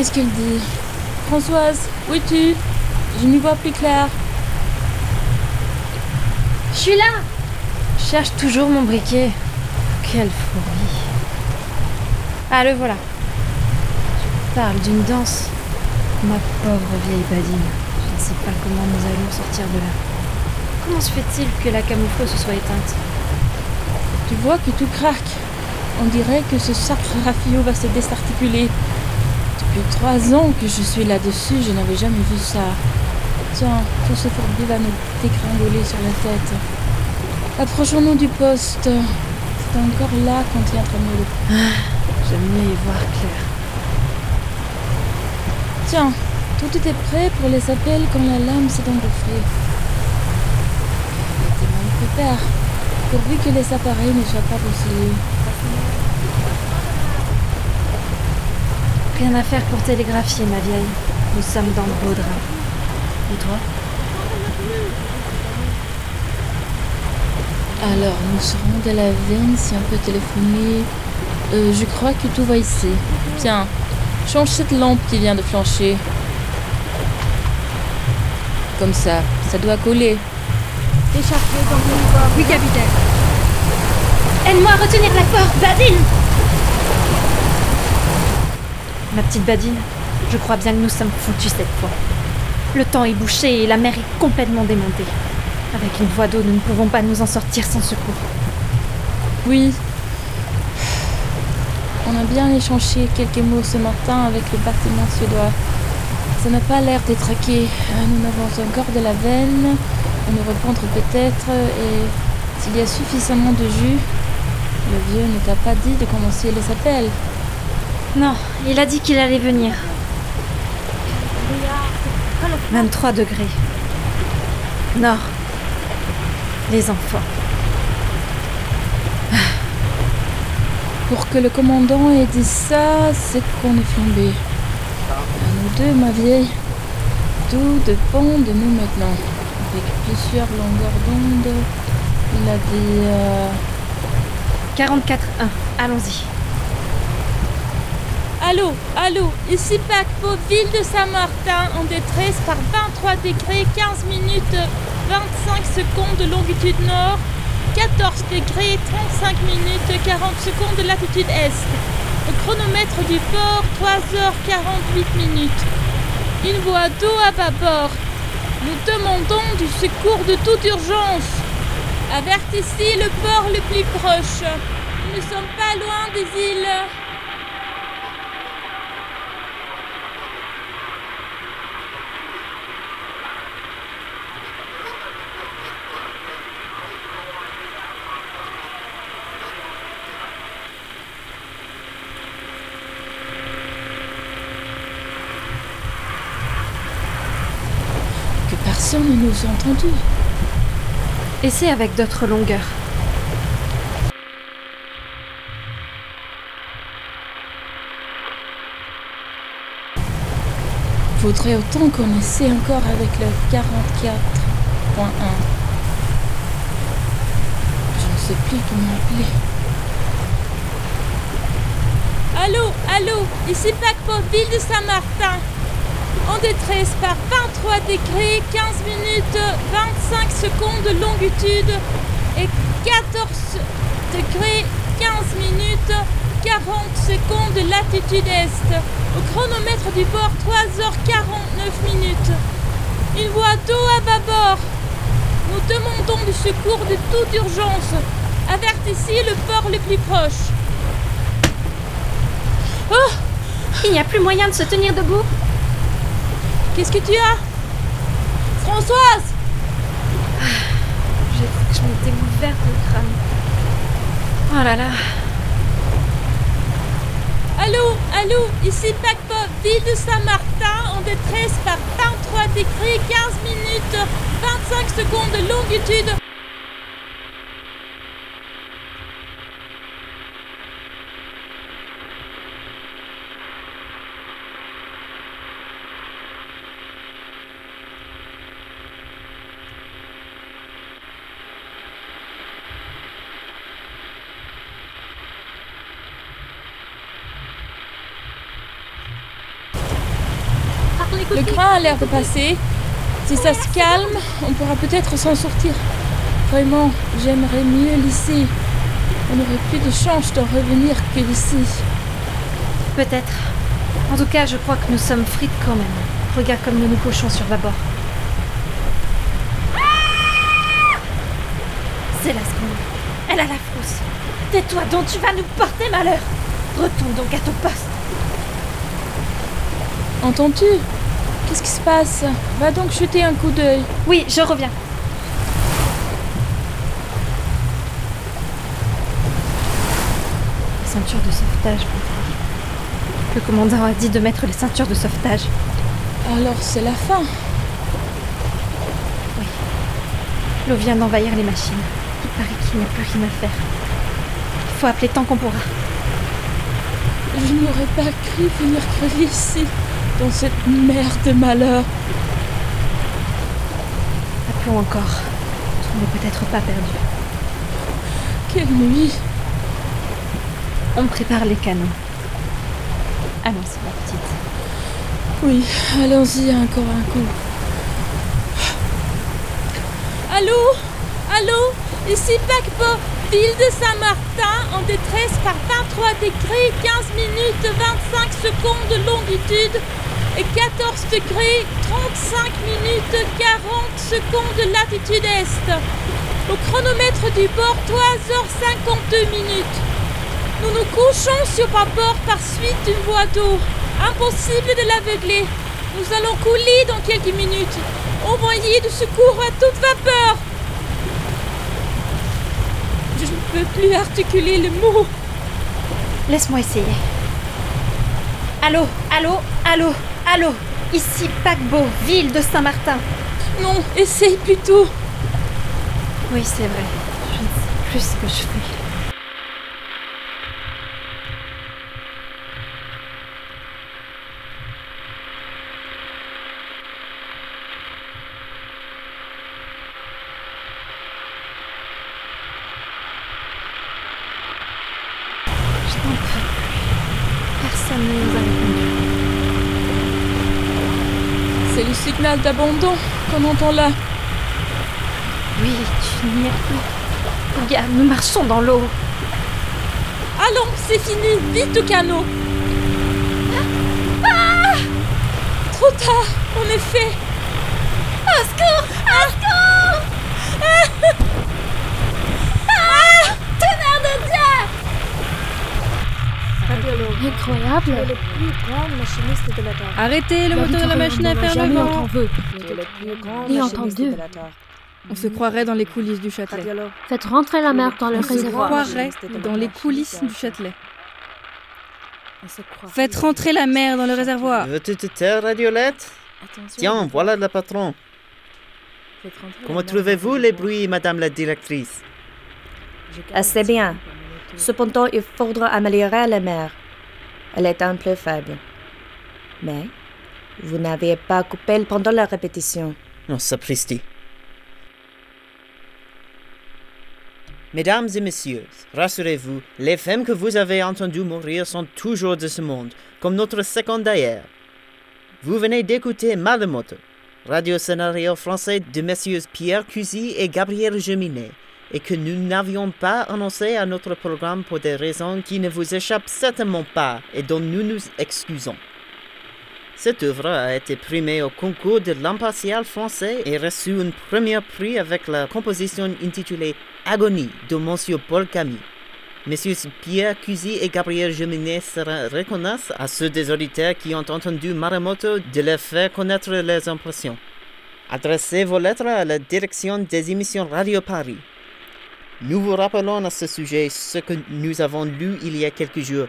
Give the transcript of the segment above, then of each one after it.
Qu'est-ce qu'il dit Françoise, où es-tu Je n'y vois plus clair. Je suis là Je cherche toujours mon briquet. Quelle fourmi. Ah, le voilà. Tu parles d'une danse. Ma pauvre vieille badine. Je ne sais pas comment nous allons sortir de là. Comment se fait-il que la camoufleuse se soit éteinte Tu vois que tout craque. On dirait que ce sacre raffio va se désarticuler. Depuis trois ans que je suis là-dessus, je n'avais jamais vu ça. Tiens, tout ce fourbi va nous dégringoler sur la tête. Approchons-nous du poste. C'est encore là qu'on tiendra mieux le... Ah, J'aime mieux y voir clair. Tiens, tout était prêt pour les appels quand la lame s'est engouffrée. J'étais mal prépare, pourvu que les appareils ne soient pas bousillés. Rien à faire pour télégraphier, ma vieille. Nous sommes dans le beau drap. Et toi? Alors, nous serons de la veine si on peut téléphoner. Euh, je crois que tout va ici. Tiens, change cette lampe qui vient de flancher. Comme ça, ça doit coller. Déchargé dans porte. Oui, capitaine. Aide-moi à retenir la porte, Badine Ma petite badine, je crois bien que nous sommes foutus cette fois. Le temps est bouché et la mer est complètement démontée. Avec une voie d'eau, nous ne pouvons pas nous en sortir sans secours. Oui. On a bien échangé quelques mots ce matin avec le bâtiment suédois. Ça n'a pas l'air d'être traqué. Euh, Nous avons encore de la veine, à nous répondre peut-être, et s'il y a suffisamment de jus, le vieux ne t'a pas dit de commencer les appels. Non, il a dit qu'il allait venir. 23 degrés. Nord. Les enfants. Pour que le commandant ait dit ça, c'est qu'on est flambé. À nous deux, ma vieille. Tout dépend de nous maintenant. Avec plusieurs longueurs d'onde, il a dit... euh, 44-1. Allons-y. Allô, allô, ici Paquebot, ville de Saint-Martin, en détresse par 23 degrés, 15 minutes, 25 secondes de longitude nord, 14 degrés, 35 minutes, 40 secondes de latitude est. Le chronomètre du port, 3h48 minutes. Une voie d'eau à bâbord. Nous demandons du secours de toute urgence. Avertissez le port le plus proche. Nous ne sommes pas loin des îles. Que entendus. Essaie avec d'autres longueurs. Faudrait autant qu'on essaie encore avec le 44.1. Je ne sais plus comment appeler. Allô, allô, ici Paquebot, ville de Saint-Martin. En détresse par 23 degrés, 15 minutes, 25 secondes de longitude et 14 degrés, 15 minutes, 40 secondes de latitude est. Au chronomètre du bord, 3h49 minutes. Une voie d'eau à bâbord. Nous demandons du secours de toute urgence. Avertissez le port le plus proche. Oh Il n'y a plus moyen de se tenir debout? Qu'est-ce que tu as Françoise J'ai cru que je m'étais ouverte le crâne. Oh là là. Allô, allô, ici Paquebot, ville de Saint-Martin, en détresse par 23 degrés, 15 minutes, 25 secondes de longitude. Le grain a l'air de passer. Si ça se calme, on pourra peut-être s'en sortir. Vraiment, j'aimerais mieux l'ici. On n'aurait plus de chance d'en revenir que d'ici. Peut-être. En tout cas, je crois que nous sommes frites quand même. Regarde comme nous nous couchons sur bâbord. C'est la seconde. Elle a la frousse. Tais-toi donc, tu vas nous porter malheur. Retourne donc à ton poste. Entends-tu? Qu'est-ce qui se passe Va donc jeter un coup d'œil. Oui, je reviens. Les ceintures de sauvetage. Le commandant a dit de mettre les ceintures de sauvetage. Alors c'est la fin. L'eau vient d'envahir les machines. Il paraît qu'il n'y a plus rien à faire. Il faut appeler tant qu'on pourra. Je n'aurais pas cru venir crever ici, dans cette mer de malheur. Appelons encore. Tout n'est peut-être pas perdu. Quelle nuit On prépare les canons. Allons-y, ma petite. Oui, allons-y encore un coup. Allô? Allô? Ici paquebot, ville de Saint-Martin, en détresse par 23 degrés, 15 minutes, 25 secondes de longitude et 14 degrés, 35 minutes, 40 secondes de latitude est. Au chronomètre du bord, 3h52 minutes. Nous nous couchons sur bord par suite d'une voie d'eau. Impossible de l'aveugler. Nous allons couler dans quelques minutes. Envoyez de secours à toute vapeur. Je ne peux plus articuler le mot. Laisse-moi essayer. Allô, allô, allô, allô. Ici paquebot, ville de Saint-Martin. Non, essaye plutôt. Oui, c'est vrai. Je ne sais plus ce que je fais. Je n'en peux plus. Personne ne nous a répondu. C'est le signal d'abandon qu'on entend là. Oui, tu n'y es plus. Regarde, nous marchons dans l'eau. Allons, c'est fini, vite au canot. Ah Trop tard, en effet. Au secours Au secours Ah Tonnerre de Dieu Incroyable. le plus grand machiniste de la Terre. Arrêtez le moteur de la machine à faire le vent entendu. On se croirait dans les coulisses du Châtelet. Faites rentrer la mer dans le On se réservoir. croirait dans les coulisses du Châtelet. On se croit. Faites rentrer la mer dans le réservoir. Veux-tu te taire, Radiolette? Tiens, voilà le patron. Comment trouvez-vous les réservoir. bruits, madame la directrice? Assez bien. tout. Cependant, il faudra améliorer la mer. Elle est un peu faible. Mais vous n'avez pas coupé pendant la répétition. Non, sapristi. Mesdames et messieurs, rassurez-vous, les femmes que vous avez entendues mourir sont toujours de ce monde, comme notre second d'ailleurs. Vous venez d'écouter Mademoto, radio-scénario français de messieurs Pierre Cusy et Gabriel Geminet, et que nous n'avions pas annoncé à notre programme pour des raisons qui ne vous échappent certainement pas et dont nous nous excusons. Cette œuvre a été primée au concours de l'impartial français et reçu un premier prix avec la composition intitulée Agonie de Monsieur Paul Camille. Messieurs Pierre Cusy et Gabriel Geminet se reconnaissent à ceux des auditeurs qui ont entendu Maremoto de leur faire connaître leurs impressions. Adressez vos lettres à la direction des émissions Radio Paris. Nous vous rappelons à ce sujet ce que nous avons lu il y a quelques jours.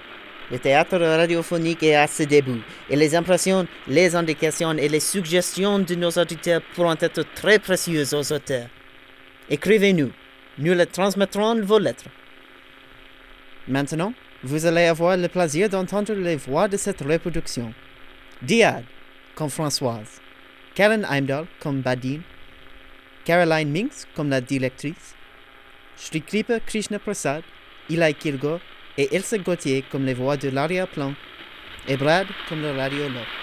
Le théâtre radiophonique est à ses débuts et les impressions, les indications et les suggestions de nos auditeurs pourront être très précieuses aux auteurs. Écrivez-nous, nous les transmettrons vos lettres. Maintenant, vous allez avoir le plaisir d'entendre les voix de cette reproduction. Diad comme Françoise, Karen Heimdall comme Badine, Caroline Minks comme la directrice, Shri Kripa Krishna Prasad, Eli Kilgore et Elsa Gauthier comme les voix de l'arrière-plan, et Brad comme le radiologue.